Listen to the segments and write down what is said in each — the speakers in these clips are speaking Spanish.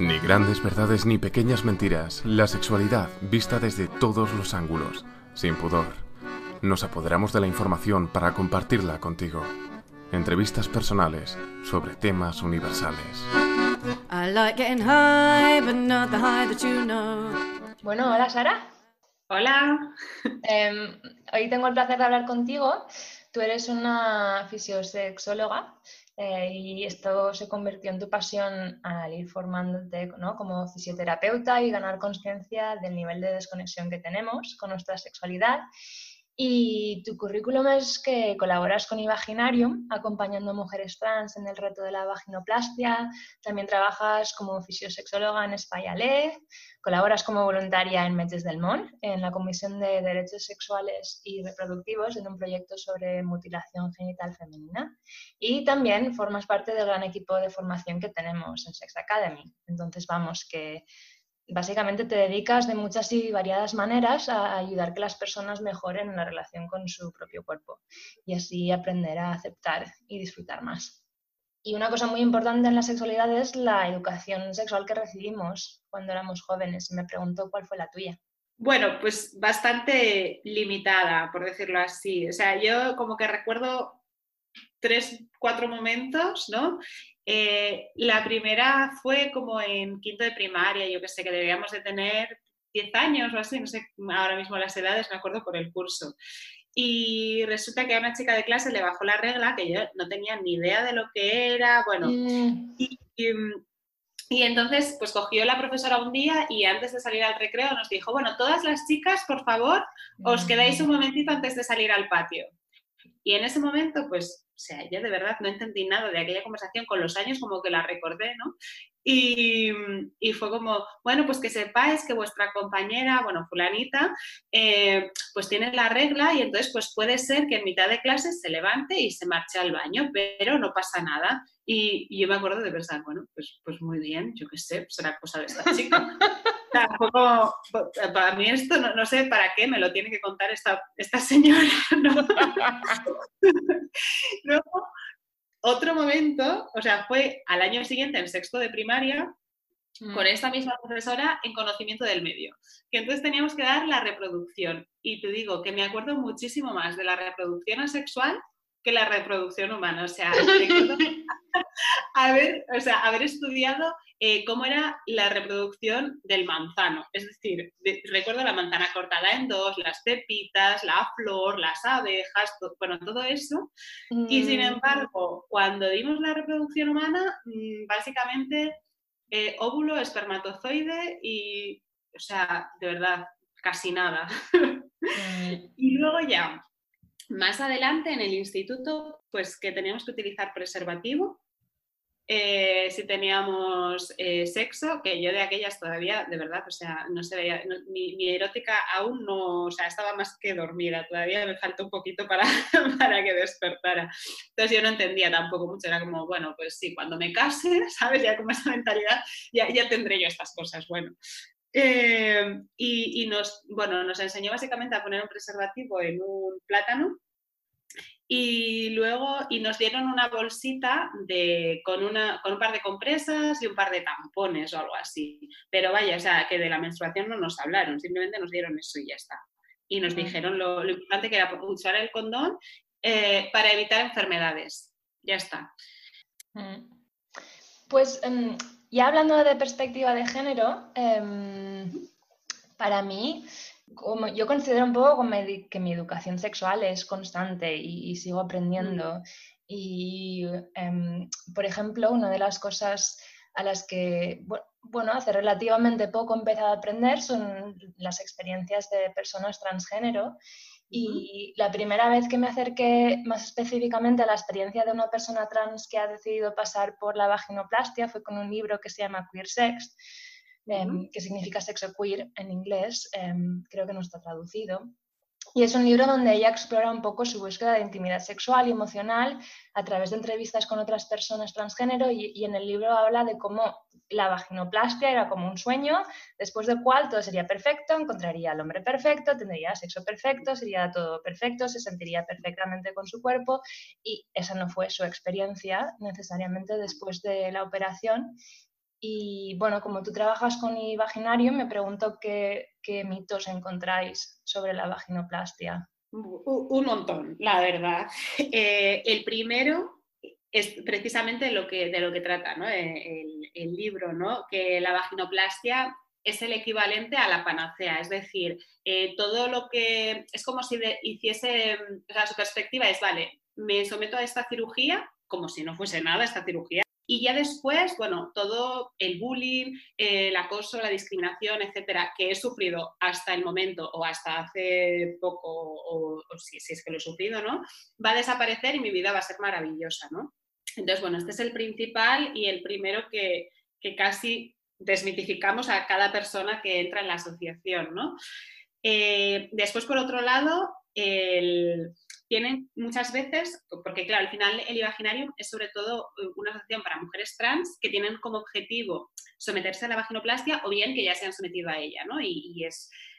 Ni grandes verdades ni pequeñas mentiras, la sexualidad vista desde todos los ángulos, sin pudor. Nos apoderamos de la información para compartirla contigo. Entrevistas personales sobre temas universales. Bueno, hola Sara. Hola. Em, hoy tengo el placer de hablar contigo. Tú eres una fisiosexóloga eh, y esto se convirtió en tu pasión al ir formándote ¿no? como fisioterapeuta y ganar conciencia del nivel de desconexión que tenemos con nuestra sexualidad y tu currículum es que colaboras con Imaginarium, acompañando a mujeres trans en el reto de la vaginoplastia. También trabajas como fisiosexóloga en Spayalé. Colaboras como voluntaria en Metes del Mon, en la Comisión de Derechos Sexuales y Reproductivos, en un proyecto sobre mutilación genital femenina. Y también formas parte del gran equipo de formación que tenemos en Sex Academy. Entonces, vamos, que básicamente te dedicas de muchas y variadas maneras a ayudar que las personas mejoren la relación con su propio cuerpo y así aprender a aceptar y disfrutar más. Y una cosa muy importante en la sexualidad es la educación sexual que recibimos cuando éramos jóvenes. Me pregunto cuál fue la tuya. Bueno, pues bastante limitada, por decirlo así. O sea, yo como que recuerdo tres, cuatro momentos, ¿no? Eh, la primera fue como en quinto de primaria, yo que sé, que debíamos de tener 10 años o así, no sé ahora mismo las edades, me acuerdo por el curso. Y resulta que a una chica de clase le bajó la regla, que yo no tenía ni idea de lo que era, bueno, mm. y, y, entonces pues cogió la profesora un día y antes de salir al recreo nos dijo, bueno, todas las chicas, por favor, os quedáis un mm. momentito antes de salir al patio. Y en ese momento, pues sea, yo de verdad no entendí nada de aquella conversación, con los años como que la recordé, ¿no? Y, fue como, bueno, pues que sepáis que vuestra compañera, bueno, fulanita, eh, pues tiene la regla y entonces pues puede ser que en mitad de clase se levante y se marche al baño, pero no pasa nada. Y, yo me acuerdo de pensar, bueno, pues, pues muy bien, yo qué sé, será cosa de esta chica. Tampoco, para mí esto no, sé para qué me lo tiene que contar esta, esta señora. Luego, otro momento, o sea, fue al año siguiente, en sexto de primaria, mm. con esta misma profesora en conocimiento del medio, que entonces teníamos que dar la reproducción. Y te digo que me acuerdo muchísimo más de la reproducción asexual que la reproducción humana. O sea, haber, o sea, haber estudiado eh, cómo era la reproducción del manzano. Es decir, recuerdo la manzana cortada en dos, las pepitas, la flor, las abejas, bueno, todo eso. Y sin mm. embargo, cuando dimos la reproducción humana, mm, básicamente eh, óvulo, espermatozoide y, o sea, de verdad, casi nada. Mm. y luego ya, más adelante en el instituto, pues que teníamos que utilizar preservativo. Eh, si teníamos eh, sexo, que yo de aquellas todavía, de verdad, o sea, no se veía, mi, erótica aún no, o sea, estaba más que dormida, todavía me falta un poquito para, para que despertara. Entonces yo no entendía tampoco mucho, era como, bueno, pues sí, cuando me case, ¿sabes? Ya con esa mentalidad, ya, ya tendré yo estas cosas, bueno. Eh, y, nos, bueno, nos enseñó básicamente a poner un preservativo en un plátano y luego y nos dieron una bolsita de, con, una, con un par de compresas y un par de tampones o algo así. Pero vaya, o sea, que de la menstruación no nos hablaron, simplemente nos dieron eso y ya está. Y nos dijeron lo, importante que era usar el condón eh, para evitar enfermedades. Ya está. Pues em, y hablando de perspectiva de género, em, para mí, como, yo considero un poco que mi educación sexual es constante y, sigo aprendiendo. Mm. Y, em, por ejemplo, una de las cosas a las que, bueno, hace relativamente poco he empezado a aprender son las experiencias de personas transgénero y la primera vez que me acerqué más específicamente a la experiencia de una persona trans que ha decidido pasar por la vaginoplastia fue con un libro que se llama Queer Sex, em, que significa sexo queer en inglés, em, creo que no está traducido. Y es un libro donde ella explora un poco su búsqueda de intimidad sexual y emocional a través de entrevistas con otras personas transgénero y, en el libro habla de cómo la vaginoplastia era como un sueño, después del cual todo sería perfecto, encontraría al hombre perfecto, tendría sexo perfecto, sería todo perfecto, se sentiría perfectamente con su cuerpo y esa no fue su experiencia necesariamente después de la operación Y bueno, como tú trabajas con vaginario, me pregunto qué, mitos encontráis sobre la vaginoplastia. Un montón, la verdad. Eh, el primero es precisamente lo que, de lo que trata eh, el, libro, ¿no? que la vaginoplastia es el equivalente a la panacea, es decir, eh, todo lo que es como si hiciese, o su perspectiva es, vale, me someto a esta cirugía como si no fuese nada esta cirugía y ya después, bueno, todo el bullying, el acoso, la discriminación, etcétera, que he sufrido hasta el momento o hasta hace poco, o, si, es que lo he sufrido, ¿no? Va a desaparecer y mi vida va a ser maravillosa, ¿no? Entonces, bueno, este es el principal y el primero que, casi desmitificamos a cada persona que entra en la asociación, ¿no? Eh, después, por otro lado, el, tienen muchas veces, porque claro, al final el Imaginarium es sobre todo eh, una asociación para mujeres trans que tienen como objetivo someterse a la vaginoplastia o bien que ya se han sometido a ella, ¿no? y es Mm,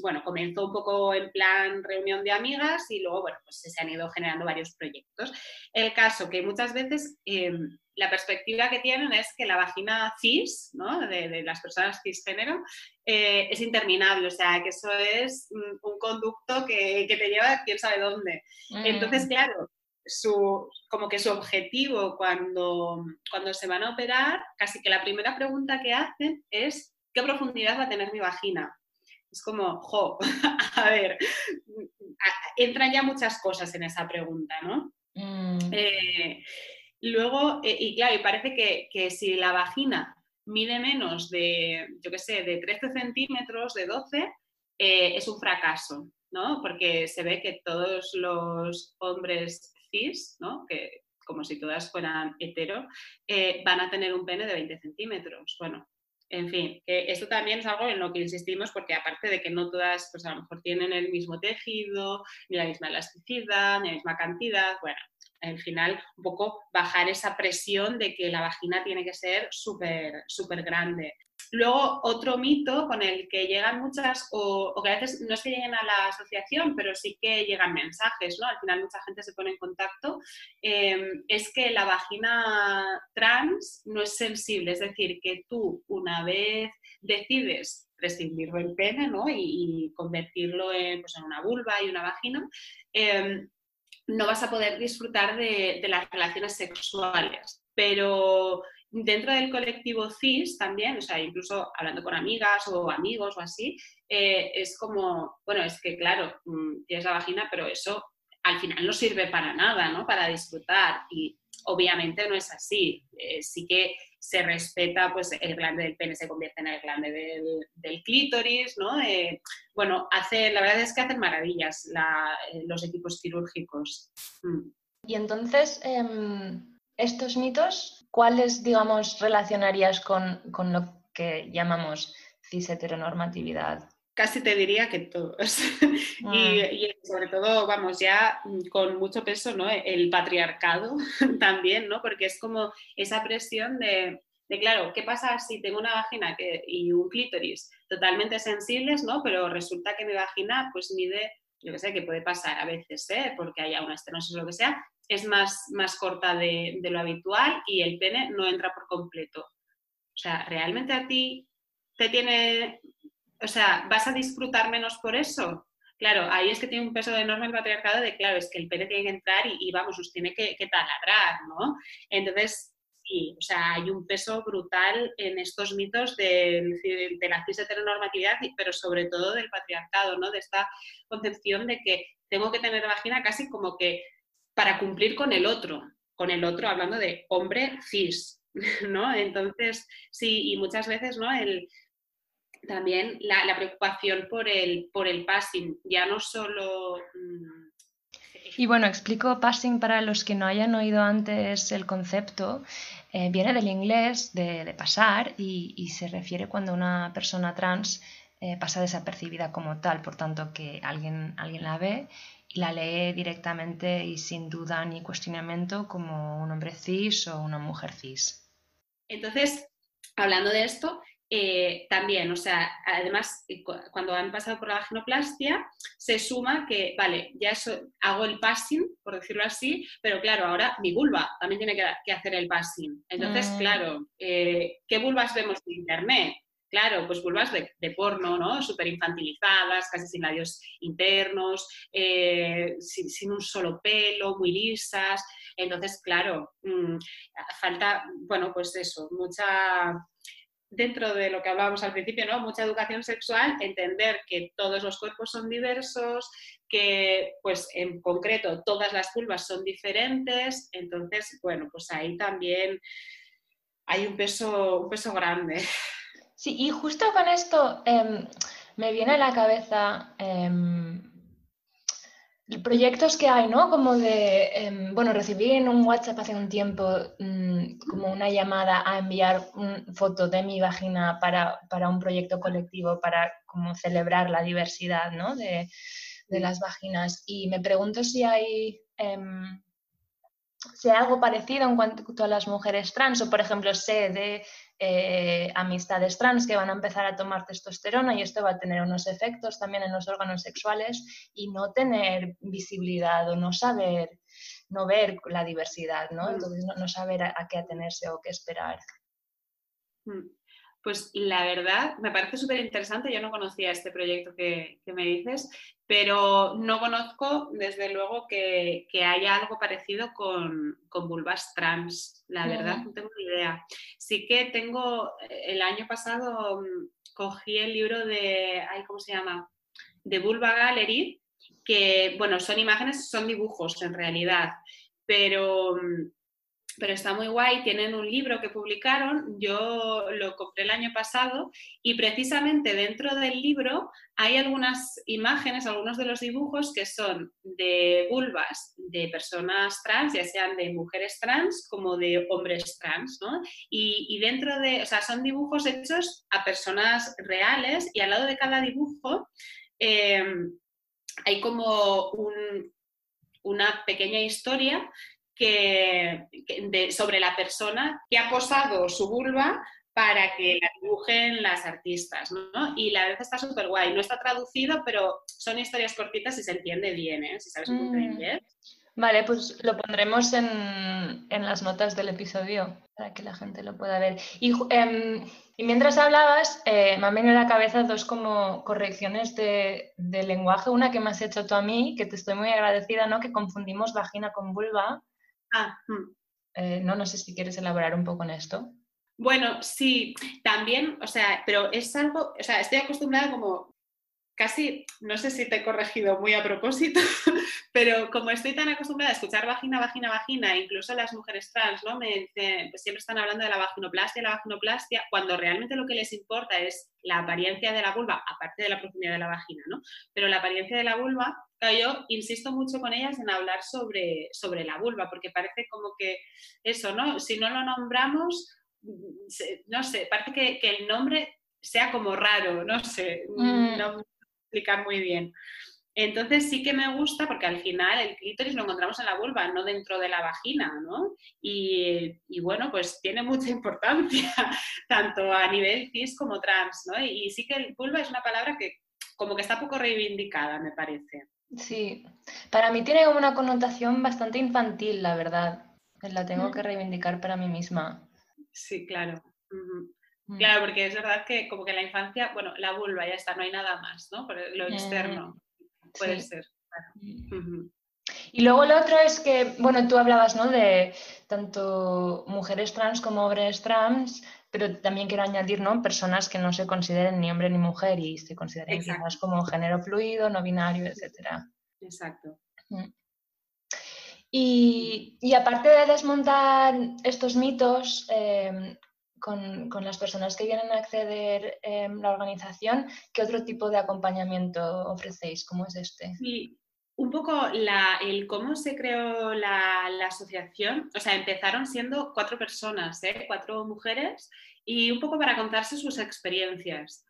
bueno, comenzó un poco en plan reunión de amigas y luego, bueno, pues se han ido generando varios proyectos. El caso que muchas veces em, la perspectiva que tienen es que la vagina cis, ¿no? de, las personas cisgénero, eh, es interminable, o sea, que eso es un conducto que, te lleva quién sabe dónde. Mm. Entonces, claro, su, como que su objetivo cuando, cuando se van a operar, casi que la primera pregunta que hacen es ¿qué profundidad va a tener mi vagina? Es como, jo, a ver, entran ya muchas cosas en esa pregunta, ¿no? Mm. Eh, luego, eh, y claro, y parece que, si la vagina mide menos de, yo qué sé, de 13 centímetros, de 12, eh, es un fracaso, ¿no? Porque se ve que todos los hombres cis, ¿no? Que como si todas fueran hetero, van a tener un pene de 20 centímetros. Bueno, en fin, que esto también es algo en lo que insistimos porque aparte de que no todas, pues a lo mejor tienen el mismo tejido, ni la misma elasticidad, ni la misma cantidad, bueno, al final un poco bajar esa presión de que la vagina tiene que ser súper, súper grande. Luego, otro mito con el que llegan muchas, o, que a veces no es que lleguen a la asociación, pero sí que llegan mensajes, ¿no? Al final mucha gente se pone en contacto, em, es que la vagina trans no es sensible, es decir, que tú una vez decides prescindir del pene, ¿no? Y, convertirlo en, pues, en, una vulva y una vagina, em, no vas a poder disfrutar de, las relaciones sexuales. Pero dentro del colectivo CIS también, o sea, incluso hablando con amigas o amigos o así, eh, es como, bueno, es que claro, mm, tienes la vagina, pero eso al final no sirve para nada, ¿no? Para disfrutar y obviamente no es así. Eh, sí que se respeta, pues el glande del pene se convierte en el glande del, clítoris, ¿no? Eh, bueno, hace, la verdad es que hacen maravillas los equipos quirúrgicos. Mm. Y entonces, em, estos mitos, ¿cuáles, digamos, relacionarías con, lo que llamamos cis heteronormatividad? Casi te diría que todos. Ah. y, sobre todo, vamos, ya con mucho peso, ¿no? El patriarcado también, ¿no? Porque es como esa presión de, claro, ¿qué pasa si tengo una vagina y un clítoris totalmente sensibles, ¿no? Pero resulta que mi vagina, pues mide, yo qué sé, que puede pasar a veces, ¿eh? Porque haya una estenosis o lo que sea, es más, más corta de, lo habitual y el pene no entra por completo. O sea, ¿realmente a ti te tiene, o sea, vas a disfrutar menos por eso? Claro, ahí es que tiene un peso enorme el patriarcado de, claro, es que el pene tiene que entrar y, vamos, os tiene que, taladrar, ¿no? Entonces, sí, o sea, hay un peso brutal en estos mitos de, la cis heteronormatividad, pero sobre todo del patriarcado, ¿no? De esta concepción de que tengo que tener vagina casi como que para cumplir con el otro, con el otro hablando de hombre cis, ¿no? Entonces, sí, y muchas veces, ¿no? El, también la, preocupación por el, por el passing, ya no solo... Mm, y bueno, explico passing para los que no hayan oído antes el concepto. Eh, viene del inglés de, pasar y, se refiere cuando una persona trans eh, pasa desapercibida como tal, por tanto que alguien, alguien la ve la lee directamente y sin duda ni cuestionamiento como un hombre cis o una mujer cis. Entonces, hablando de esto, eh, también, o sea, además, eh, cuando han pasado por la vaginoplastia, se suma que, vale, ya eso, hago el passing, por decirlo así, pero claro, ahora mi vulva también tiene que, hacer el passing. Entonces, mm. claro, eh, ¿qué vulvas vemos en Internet? Claro, pues vulvas de, porno, ¿no? Súper infantilizadas, casi sin labios internos, sin, sin, un solo pelo, muy lisas. Entonces, claro, mm, falta, bueno, pues eso, mucha dentro de lo que hablábamos al principio, ¿no? Mucha educación sexual, entender que todos los cuerpos son diversos, que pues en concreto todas las vulvas son diferentes, entonces, bueno, pues ahí también hay un peso, un peso grande. Sí, y justo con esto em, me viene a la cabeza em, proyectos que hay, ¿no? Como de, em, bueno, recibí en un WhatsApp hace un tiempo mm, como una llamada a enviar una foto de mi vagina para, un proyecto colectivo para como celebrar la diversidad, ¿no? De, las vaginas. Y me pregunto si hay, em, hay algo parecido en cuanto a las mujeres trans, o por ejemplo, sé de eh, amistades trans que van a empezar a tomar testosterona y esto va a tener unos efectos también en los órganos sexuales y no tener visibilidad o no saber, no ver la diversidad, ¿no? Mm. Entonces no, saber a, qué atenerse o qué esperar. Mm. Pues la verdad, me parece súper interesante. Yo no conocía este proyecto que, me dices, pero no conozco desde luego que, haya algo parecido con, con vulvas trans. La verdad, no tengo ni idea. Sí que tengo, el año pasado mm, cogí el libro de, ¿cómo se llama? De Vulva Gallery, que, bueno, son imágenes, son dibujos en realidad, pero mm, pero está muy guay, tienen un libro que publicaron, yo lo compré el año pasado y precisamente dentro del libro hay algunas imágenes, algunos de los dibujos que son de vulvas de personas trans, ya sean de mujeres trans como de hombres trans, ¿no? Y, dentro de, o sea, son dibujos hechos a personas reales y al lado de cada dibujo em, hay como una pequeña historia sobre la persona que ha posado su vulva para que la dibujen las artistas, ¿no? Y la verdad está súper guay. No está traducido, pero son historias cortitas y se entiende bien, ¿eh? Si sabes un mm. inglés. Vale, pues lo pondremos en, las notas del episodio para que la gente lo pueda ver. Y, em, mientras hablabas, eh, me han venido a la cabeza dos como correcciones de, lenguaje. Una que me has hecho tú a mí, que te estoy muy agradecida, ¿no? Que confundimos vagina con vulva. Ah, mm. eh, no, no sé si quieres elaborar un poco en esto. Bueno, sí, también, o sea, pero es algo, o sea, estoy acostumbrada como casi, no sé si te he corregido muy a propósito, pero como estoy tan acostumbrada a escuchar vagina, vagina, vagina, incluso las mujeres trans, ¿no? Me pues siempre están hablando de la vaginoplastia, la vaginoplastia, cuando realmente lo que les importa es la apariencia de la vulva, aparte de la profundidad de la vagina, ¿no? Pero la apariencia de la vulva, yo insisto mucho con ellas en hablar sobre, sobre la vulva, porque parece como que eso, ¿no? Si no lo nombramos, no sé, parece que, el nombre sea como raro, no sé, mm. no explicar muy bien. Entonces sí que me gusta porque al final el clítoris lo encontramos en la vulva, no dentro de la vagina, ¿no? Y, bueno, pues tiene mucha importancia, tanto a nivel cis como trans, ¿no? Y, sí que el vulva es una palabra que como que está poco reivindicada, me parece. Sí, para mí tiene como una connotación bastante infantil, la verdad. La tengo que reivindicar para mí misma. Sí, claro. Mm. Claro, porque es verdad que como que la infancia, bueno, la vulva ya está, no hay nada más, ¿no? Por lo mm, externo puede ser. Mm. Y luego lo otro es que, bueno, tú hablabas, ¿no? De tanto mujeres trans como hombres trans, pero también quiero añadir, ¿no? Personas que no se consideren ni hombre ni mujer y se consideren quizás como género fluido, no binario, etcétera. Exacto. Y, y, aparte de desmontar estos mitos, eh, con, las personas que vienen a acceder em, la organización, ¿qué otro tipo de acompañamiento ofrecéis? ¿Cómo es este? Sí, un poco el cómo se creó la, asociación, o sea, empezaron siendo cuatro personas, ¿eh? cuatro mujeres, y un poco para contarse sus experiencias.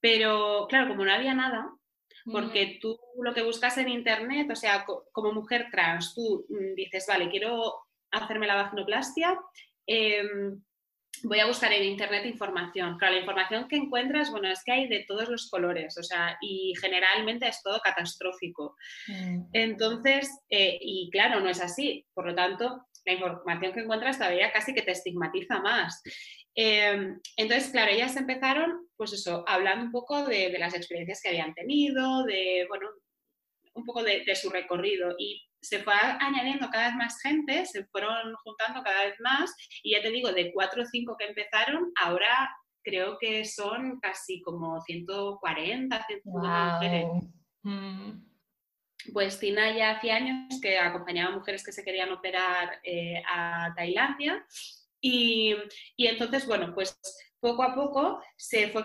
Pero claro, como no había nada, porque tú lo que buscas en internet, o sea, como mujer trans, tú mm, dices, vale, quiero hacerme la vaginoplastia, em, voy a buscar en internet información. Claro, la información que encuentras, bueno, es que hay de todos los colores, o sea, y generalmente es todo catastrófico. Mm. Entonces, eh, y claro, no es así. Por lo tanto, la información que encuentras todavía casi que te estigmatiza más. Em, entonces, claro, ellas empezaron, pues eso, hablando un poco de, las experiencias que habían tenido, de, bueno, un poco de, de su recorrido. Y se fue añadiendo cada vez más gente, se fueron juntando cada vez más y ya te digo, de cuatro o cinco que empezaron, ahora creo que son casi como 140, 150 mujeres. Mm. Pues Tina ya hacía años que acompañaba a mujeres que se querían operar eh, a Tailandia y, y entonces, bueno, pues poco a poco se, fue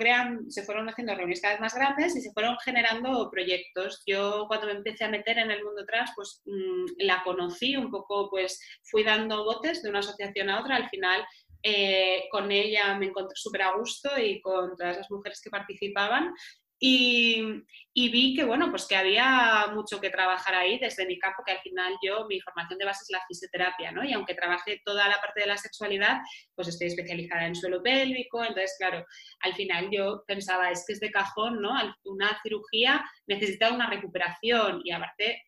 se fueron haciendo reuniones cada vez más grandes y se fueron generando proyectos. Yo cuando me empecé a meter en el mundo trans, pues mm, la conocí un poco, pues fui dando botes de una asociación a otra. Al final eh, con ella me encontré súper a gusto y con todas las mujeres que participaban y, vi que, bueno, pues que había mucho que trabajar ahí desde mi campo, que al final yo, mi formación de base es la fisioterapia, ¿no? Y aunque trabajé toda la parte de la sexualidad, pues estoy especializada en suelo pélvico, entonces, claro, al final yo pensaba, es que es de cajón, ¿no? Una cirugía necesita una recuperación y aparte,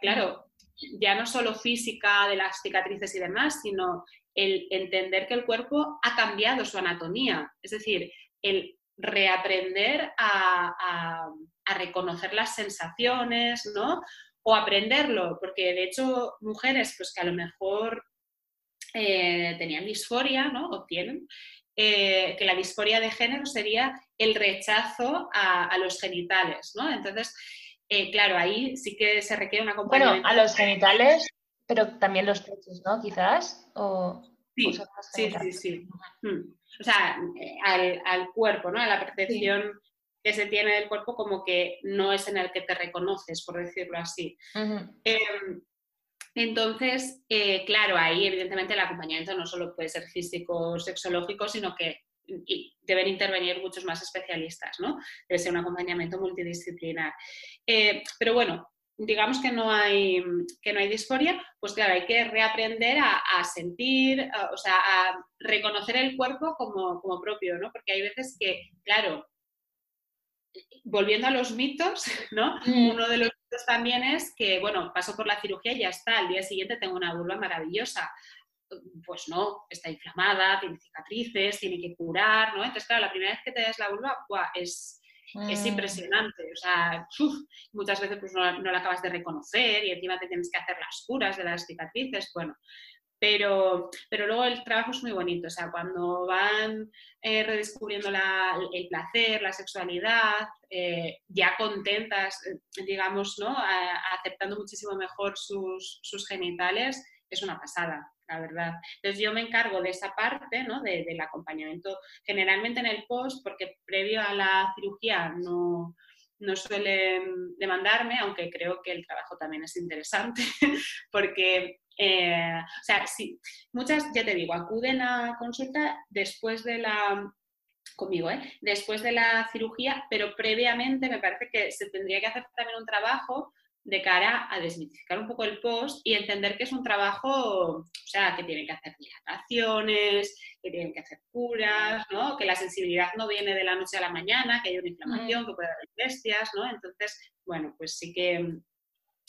claro, ya no solo física de las cicatrices y demás, sino el entender que el cuerpo ha cambiado su anatomía, es decir, el reaprender a, reconocer las sensaciones, ¿no? O aprenderlo, porque de hecho mujeres pues que a lo mejor eh, tenían disforia, ¿no? O tienen, eh, que la disforia de género sería el rechazo a, los genitales, ¿no? Entonces, eh, claro, ahí sí que se requiere una acompañamiento. Bueno, a los genitales, pero también los pechos, ¿no? Quizás, o... Sí, sí, sí, sí, o sea, al, al, cuerpo, ¿no? A la percepción que se tiene del cuerpo como que no es en el que te reconoces, por decirlo así. Em, entonces, eh, claro, ahí evidentemente el acompañamiento no solo puede ser físico o sexológico, sino que deben intervenir muchos más especialistas, ¿no? Debe ser un acompañamiento multidisciplinar. Eh, pero bueno, digamos que no hay, que no hay disforia, pues claro, hay que reaprender a, sentir, o sea, a reconocer el cuerpo como, propio, ¿no? Porque hay veces que, claro, volviendo a los mitos, ¿no? Mm. Uno de los mitos también es que, bueno, paso por la cirugía y ya está, al día siguiente tengo una vulva maravillosa. Pues no, está inflamada, tiene cicatrices, tiene que curar, ¿no? Entonces, claro, la primera vez que te das la vulva, es, es mm. impresionante. O sea, muchas veces pues, no, la acabas de reconocer y encima te tienes que hacer las curas de las cicatrices. Bueno, pero, pero luego el trabajo es muy bonito. O sea, cuando van eh, redescubriendo el placer, la sexualidad, eh, ya contentas, eh, digamos, ¿no? aceptando muchísimo mejor sus, sus genitales, es una pasada la verdad. Entonces yo me encargo de esa parte, ¿no? del acompañamiento, generalmente en el post, porque previo a la cirugía no, no suelen demandarme, aunque creo que el trabajo también es interesante, porque, eh, o sea, sí, muchas, ya te digo, acuden a consulta después de la conmigo, ¿eh? después de la cirugía, pero previamente me parece que se tendría que hacer también un trabajo de cara a desmitificar un poco el post y entender que es un trabajo, o sea, que tienen que hacer dilataciones, que tienen que hacer curas, ¿no? Que la sensibilidad no viene de la noche a la mañana, que hay una inflamación, que puede haber bestias, ¿no? Entonces, bueno, pues sí que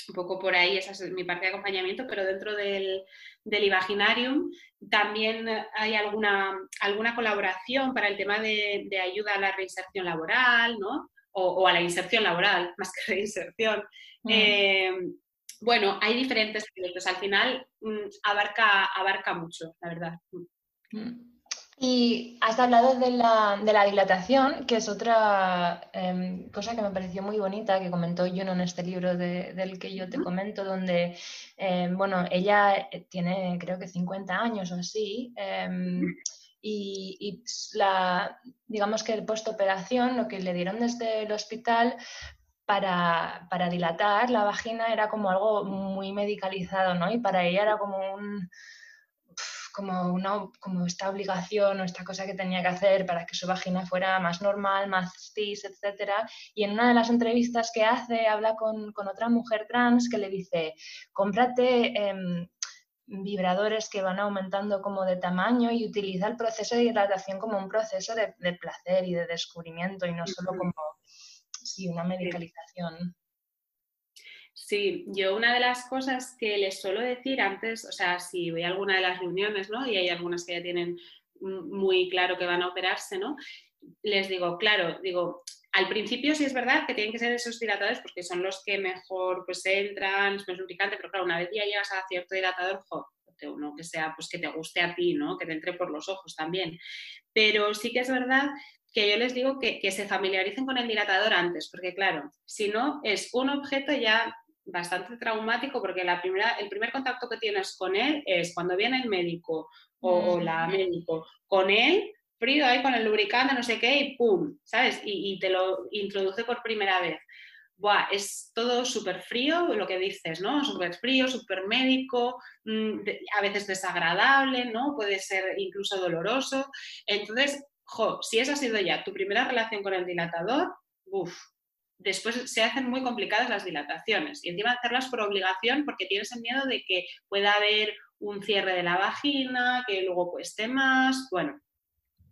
un poco por ahí, esa es mi parte de acompañamiento, pero dentro del, del Imaginarium también hay alguna, alguna colaboración para el tema de, de ayuda a la reinserción laboral, ¿no? O, a la inserción laboral, más que reinserción. Mm. Eh, bueno, hay diferentes proyectos. Al final mm, abarca, abarca mucho, la verdad. Mm. Y has hablado de la, de la dilatación, que es otra em, cosa que me pareció muy bonita, que comentó Juno en este libro del que yo te comento, donde, em, bueno, ella eh, tiene creo que 50 años o así, em, y, la, digamos que el postoperación, lo que le dieron desde el hospital para, para, dilatar la vagina era como algo muy medicalizado, ¿no? Y para ella era como un como, una, como esta obligación o esta cosa que tenía que hacer para que su vagina fuera más normal, más cis, etc. Y en una de las entrevistas que hace habla con, con otra mujer trans que le dice, cómprate... Em, vibradores que van aumentando como de tamaño y utiliza el proceso de hidratación como un proceso de, placer y de descubrimiento y no solo como sí, una medicalización. Sí, yo una de las cosas que les suelo decir antes, o sea, si voy a alguna de las reuniones, ¿no? Y hay algunas que ya tienen muy claro que van a operarse, ¿no? Les digo, claro, digo, al principio sí es verdad que tienen que ser esos dilatadores porque son los que mejor pues entran, es más lubricante, pero claro, una vez ya llegas a cierto dilatador, uno que sea pues que te guste a ti, ¿no? Que te entre por los ojos también. Pero sí que es verdad que yo les digo que, que se familiaricen con el dilatador antes, porque claro, si no es un objeto ya bastante traumático porque la primera, el primer contacto que tienes con él es cuando viene el médico o, la médico con él, frío ahí con el lubricante, no sé qué, y pum, ¿sabes? Y, te lo introduce por primera vez. Buah, es todo súper frío, lo que dices, ¿no? Súper frío, súper médico, mm, a veces desagradable, ¿no? Puede ser incluso doloroso. Entonces, jo, si esa ha sido ya tu primera relación con el dilatador, uff, después se hacen muy complicadas las dilataciones y encima hacerlas por obligación porque tienes el miedo de que pueda haber un cierre de la vagina, que luego cueste más, bueno.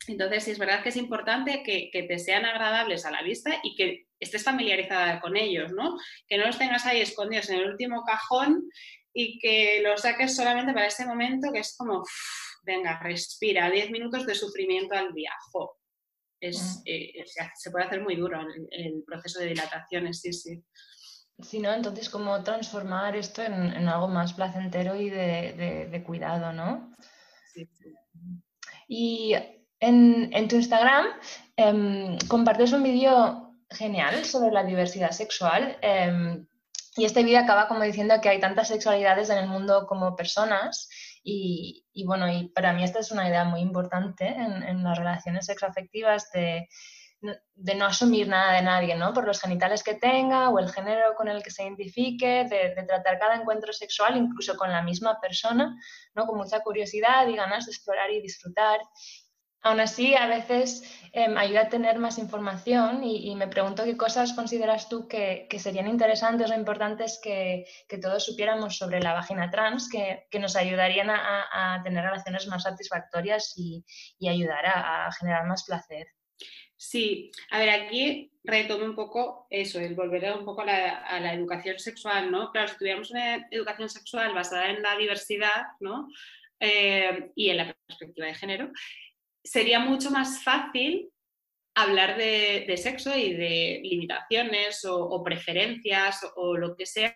Entonces, sí es verdad que es importante que, te sean agradables a la vista y que estés familiarizada con ellos, ¿no? Que no los tengas ahí escondidos en el último cajón y que los saques solamente para ese momento que es como, venga, respira, 10 minutos de sufrimiento al día, es, eh, se, puede hacer muy duro el, proceso de dilatación, sí, sí. Sí, ¿no? Entonces, ¿cómo transformar esto en, algo más placentero y de, cuidado, ¿no? Sí, Y en, tu Instagram em, compartes un vídeo genial sobre la diversidad sexual. Em, y este vídeo acaba como diciendo que hay tantas sexualidades en el mundo como personas y, bueno, y para mí esta es una idea muy importante en, las relaciones sexoafectivas de, de, no asumir nada de nadie, ¿no? Por los genitales que tenga o el género con el que se identifique, de, de, tratar cada encuentro sexual incluso con la misma persona, ¿no? Con mucha curiosidad y ganas de explorar y disfrutar. Aún así, a veces em, ayuda a tener más información y, me pregunto qué cosas consideras tú que, serían interesantes o importantes que, todos supiéramos sobre la vagina trans, que, nos ayudarían a, tener relaciones más satisfactorias y, ayudar a, generar más placer. Sí, a ver, aquí retomo un poco eso, el volver un poco a la, educación sexual, ¿no? Claro, si tuviéramos una educación sexual basada en la diversidad, ¿no? Eh, y en la perspectiva de género, sería mucho más fácil hablar de, sexo y de limitaciones o, preferencias o, lo que sea.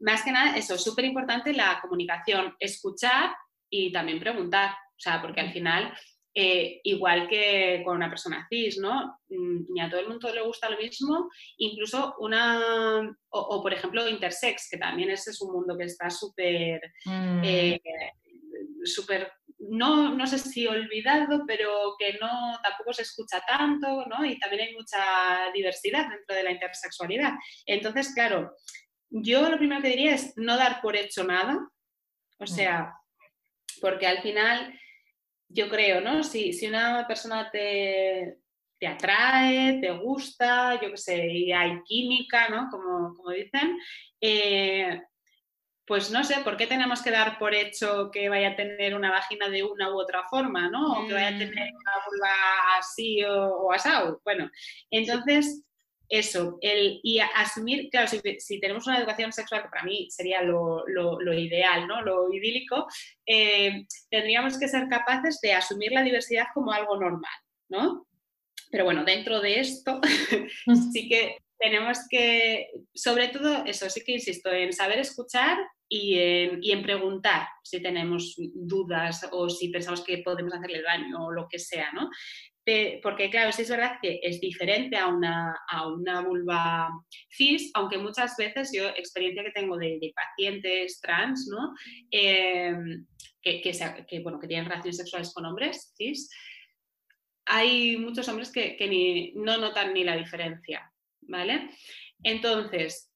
Más que nada, eso es súper importante la comunicación, escuchar y también preguntar. O sea, porque al final, eh, igual que con una persona cis, ¿no? Mm, ni a todo el mundo le gusta lo mismo, incluso una, o, por ejemplo, intersex, que también ese es un mundo que está súper, mm. eh, súper no, no sé si olvidado, pero que no tampoco se escucha tanto, ¿no? Y también hay mucha diversidad dentro de la intersexualidad. Entonces, claro, yo lo primero que diría es no dar por hecho nada, o sea, porque al final yo creo, ¿no? Si, si una persona te, te atrae, te gusta, yo qué sé, y hay química, ¿no? Como, como dicen, eh, pues no sé, ¿por qué tenemos que dar por hecho que vaya a tener una vagina de una u otra forma, ¿no? O que vaya a tener mm. una vulva así o, asado. Bueno, entonces, eso, el, y asumir, claro, si, tenemos una educación sexual, que para mí sería lo, ideal, ¿no? Lo idílico, eh, tendríamos que ser capaces de asumir la diversidad como algo normal, ¿no? Pero bueno, dentro de esto sí que tenemos que, sobre todo, eso sí que insisto, en saber escuchar y en, preguntar si tenemos dudas o si pensamos que podemos hacerle daño o lo que sea, ¿no? porque claro, sí es verdad que es diferente a una, a una vulva cis, aunque muchas veces yo, experiencia que tengo de, pacientes trans, ¿no? Em, que, que, bueno, que tienen relaciones sexuales con hombres cis, hay muchos hombres que, ni, no notan ni la diferencia. ¿Vale? Entonces,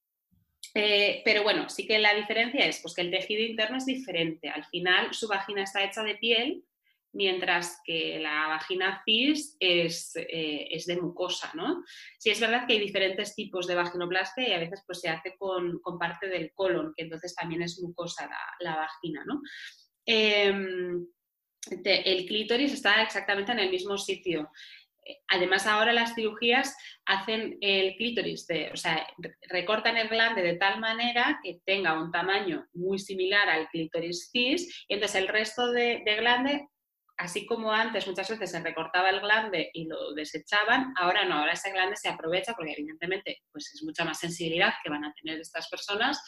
eh, pero bueno, sí que la diferencia es pues, que el tejido interno es diferente. Al final, su vagina está hecha de piel, mientras que la vagina cis es, eh, es, de mucosa, ¿no? Sí es verdad que hay diferentes tipos de vaginoplastia y a veces pues, se hace con, parte del colon, que entonces también es mucosa la, vagina, ¿no? Em, el clítoris está exactamente en el mismo sitio. Además, ahora las cirugías hacen el clítoris, o sea, recortan el glande de tal manera que tenga un tamaño muy similar al clítoris cis, y entonces el resto de, de glande así como antes muchas veces se recortaba el glande y lo desechaban, ahora no, ahora ese glande se aprovecha porque evidentemente pues es mucha más sensibilidad que van a tener estas personas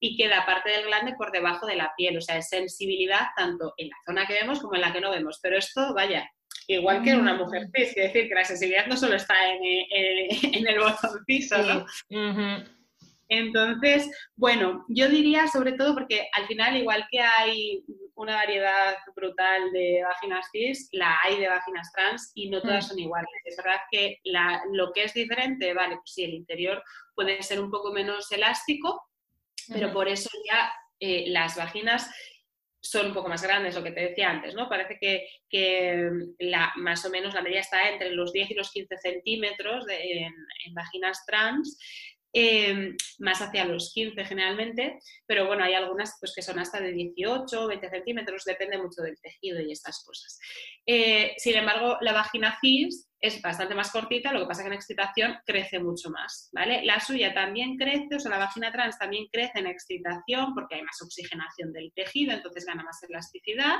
y queda parte del glande por debajo de la piel, o sea, es sensibilidad tanto en la zona que vemos como en la que no vemos, pero esto, vaya, igual que en una mujer cis, es decir, que la sensibilidad no solo está en, el botoncito, ¿no? Entonces, bueno, yo diría sobre todo porque al final, igual que hay una variedad brutal de vaginas cis, la hay de vaginas trans y no todas mm. son iguales. Es verdad que lo que es diferente, vale, pues sí, el interior puede ser un poco menos elástico, pero por eso ya eh, las vaginas son un poco más grandes, lo que te decía antes, ¿no? Parece que, la, más o menos la media está entre los 10 y los 15 centímetros en, vaginas trans Em, más hacia los 15 generalmente, pero bueno, hay algunas pues, que son hasta de 18, 20 centímetros, depende mucho del tejido y estas cosas. Eh, sin embargo, la vagina cis es bastante más cortita, lo que pasa que en excitación crece mucho más, ¿vale? La suya también crece, o sea, la vagina trans también crece en excitación porque hay más oxigenación del tejido, entonces gana más elasticidad,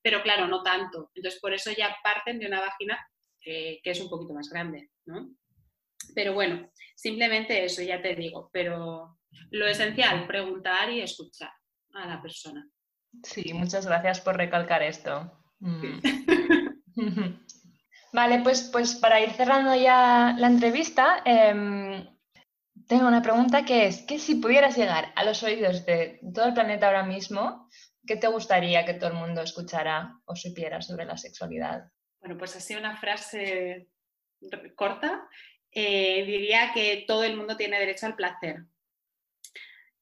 pero claro, no tanto. Entonces, por eso ya parten de una vagina que, que es un poquito más grande, ¿no? Pero bueno, simplemente eso, ya te digo, pero lo esencial, preguntar y escuchar a la persona. Sí, muchas gracias por recalcar esto. Mm. vale, pues, pues para ir cerrando ya la entrevista, em, tengo una pregunta que es, que si pudieras llegar a los oídos de todo el planeta ahora mismo, ¿qué te gustaría que todo el mundo escuchara o supiera sobre la sexualidad? Bueno, pues así una frase corta eh, diría que todo el mundo tiene derecho al placer.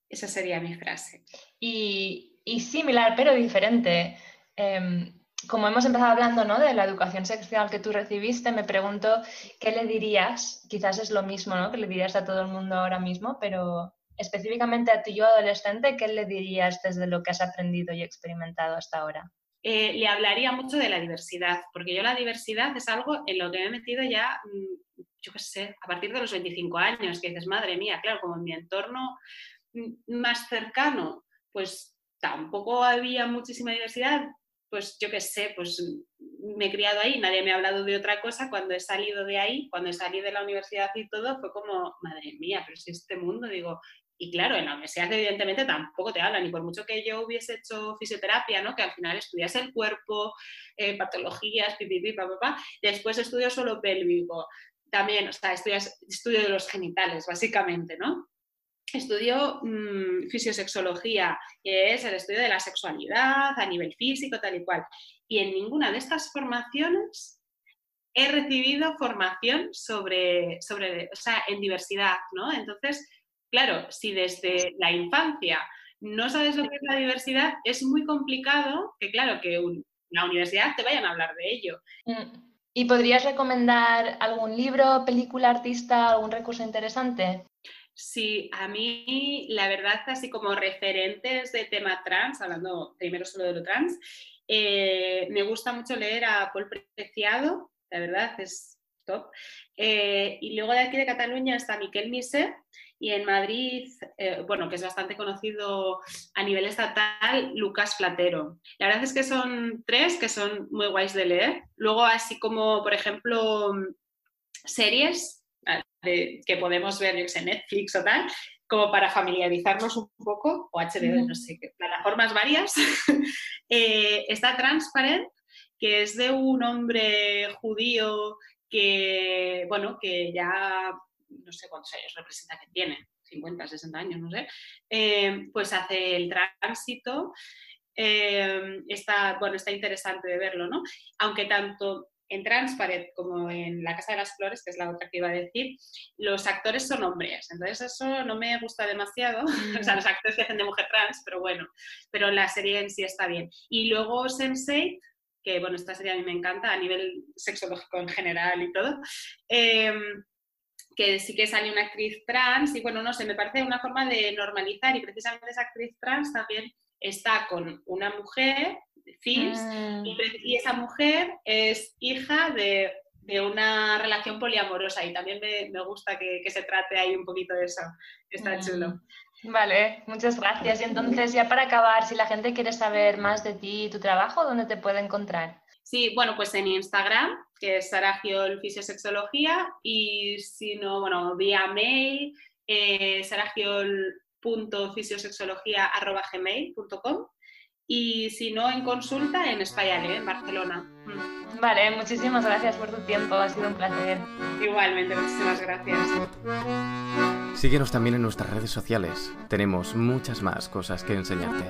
Esa sería mi frase. Y, similar, pero diferente. Em, como hemos empezado hablando ¿no? de la educación sexual que tú recibiste, me pregunto qué le dirías, quizás es lo mismo ¿no? que le dirías a todo el mundo ahora mismo, pero específicamente a ti yo adolescente, ¿qué le dirías desde lo que has aprendido y experimentado hasta ahora? Eh, le hablaría mucho de la diversidad, porque yo la diversidad es algo en lo que me he metido ya mm, yo qué sé, a partir de los 25 años, que dices, madre mía, claro, como en mi entorno más cercano, pues tampoco había muchísima diversidad, pues yo qué sé, pues me he criado ahí, nadie me ha hablado de otra cosa, cuando he salido de ahí, cuando salido de la universidad y todo, fue como, madre mía, pero si este mundo, digo, y claro, en la universidad evidentemente tampoco te hablan, y por mucho que yo hubiese hecho fisioterapia, ¿no? que al final estudias el cuerpo, eh, patologías, pipipi, papá, después estudio solo pélvico, también, o sea, estudio, de los genitales, básicamente, ¿no? Estudio mm, fisiosexología, que es el estudio de la sexualidad a nivel físico, tal y cual. Y en ninguna de estas formaciones he recibido formación sobre, sobre o sea, en diversidad, ¿no? Entonces, claro, si desde la infancia no sabes lo que es la diversidad, es muy complicado que, claro, que una universidad te vayan a hablar de ello. Mm. ¿Y podrías recomendar algún libro, película, artista, algún recurso interesante? Sí, a mí la verdad, así como referentes de tema trans, hablando primero solo de lo trans, eh, me gusta mucho leer a Paul Preciado, la verdad es top. Eh, y luego de aquí de Cataluña está Miquel Mise, y en Madrid, eh, bueno, que es bastante conocido a nivel estatal, Lucas Platero. La verdad es que son tres que son muy guays de leer. Luego, así como, por ejemplo, series que podemos ver en Netflix o tal, como para familiarizarnos un poco, o HBO, no sé qué, plataformas varias, eh, está Transparent, que es de un hombre judío que, bueno, que ya no sé cuántos años representa que tiene, 50, 60 años, no sé, eh, pues hace el tránsito. Eh, está, bueno, está interesante de verlo, ¿no? Aunque tanto en Transparent como en La Casa de las Flores, que es la otra que iba a decir, los actores son hombres, entonces eso no me gusta demasiado, o sea, los actores que hacen de mujer trans, pero bueno, pero la serie en sí está bien. Y luego Sensei, que bueno, esta serie a mí me encanta a nivel sexológico en general y todo. Em, que sí que sale una actriz trans y bueno, no sé, me parece una forma de normalizar y precisamente esa actriz trans también está con una mujer cis Mm. y, esa mujer es hija de, de una relación poliamorosa y también me, me gusta que, que, se trate ahí un poquito de eso, está Mm. chulo. Vale, muchas gracias. Y entonces, ya para acabar, si la gente quiere saber más de ti y tu trabajo, ¿dónde te puede encontrar? Sí, bueno, pues en Instagram, que es Saragiol Fisiosexología, y si no, bueno, vía mail, eh, saragiol.fisiosexología.gmail.com y si no, en consulta en Spayale, en Barcelona. Mm. Vale, muchísimas gracias por tu tiempo, ha sido un placer. Igualmente, muchísimas gracias. Síguenos también en nuestras redes sociales. Tenemos muchas más cosas que enseñarte.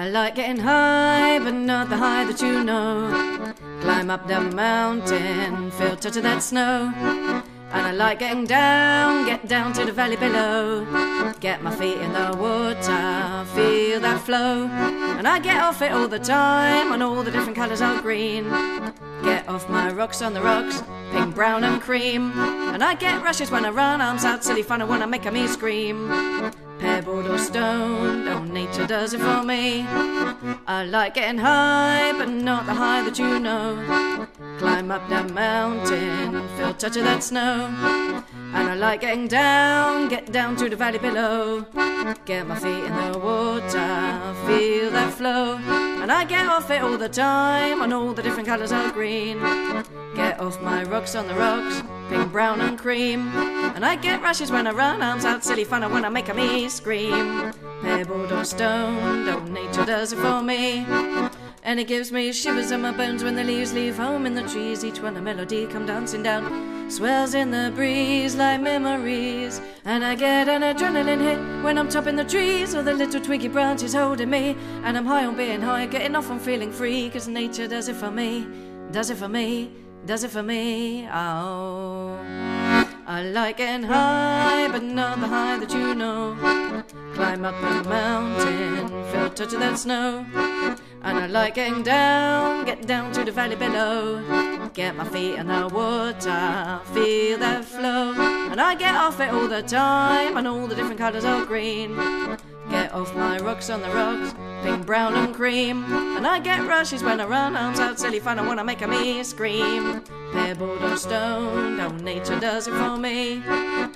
I like getting high, but not the high that you know. Climb up the mountain, touch of that snow. And I like getting down, get down to the valley below. Get my feet in the water, feel that flow. And I get off it all the time, on all the different colours are green. Get off my rocks on the rocks, pink, brown, and cream. And I get rushes when I run, arms out, silly fun, I wanna make a me scream. Pebbled or stoned, oh, nature does it for me. I like getting high, but not the high that you know. Climb up that mountain, feel touch of that snow. And I like getting down, get down to the valley below. Get my feet in the water, feel that flow. And I get off it all the time, on all the different colours of green. Get off my rocks on the rocks, pink, brown, and cream. And I get rushes when I run, arms out, silly fun, and when I make a me scream. Pebbled or stoned, oh, nature does it for me. And it gives me shivers in my bones when the leaves leave home in the trees. Each one a melody come dancing down, swells in the breeze like memories. And I get an adrenaline hit when I'm topping the trees, or the little twiggy branches holding me. And I'm high on being high, getting off on feeling free, cause nature does it for me, does it for me, does it for me. Oh. I like getting high, but not the high that you know. Climb up the mountain, feel touch of that snow. And I like getting down, get down to the valley below. Get my feet in the water, feel that flow. And I get off it all the time, and all the different colours of green. Get off my rocks on the rocks, pink, brown, and cream. And I get rushes when I run, arms out, silly fun, I wanna make a me scream. Pebbled or stoned, oh, nature does it for me.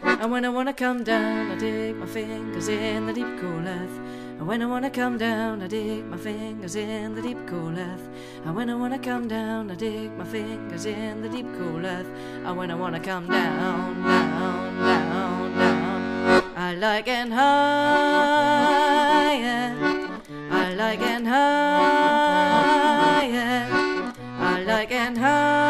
And when I wanna come down, I dig my fingers in the deep cool earth. And when I wanna come down, I dig my fingers in the deep cool earth. And when I wanna come down, I dig my fingers in the deep cool earth. And when I wanna come down, down, down, down. I like getting higher. I like getting higher. I like getting higher.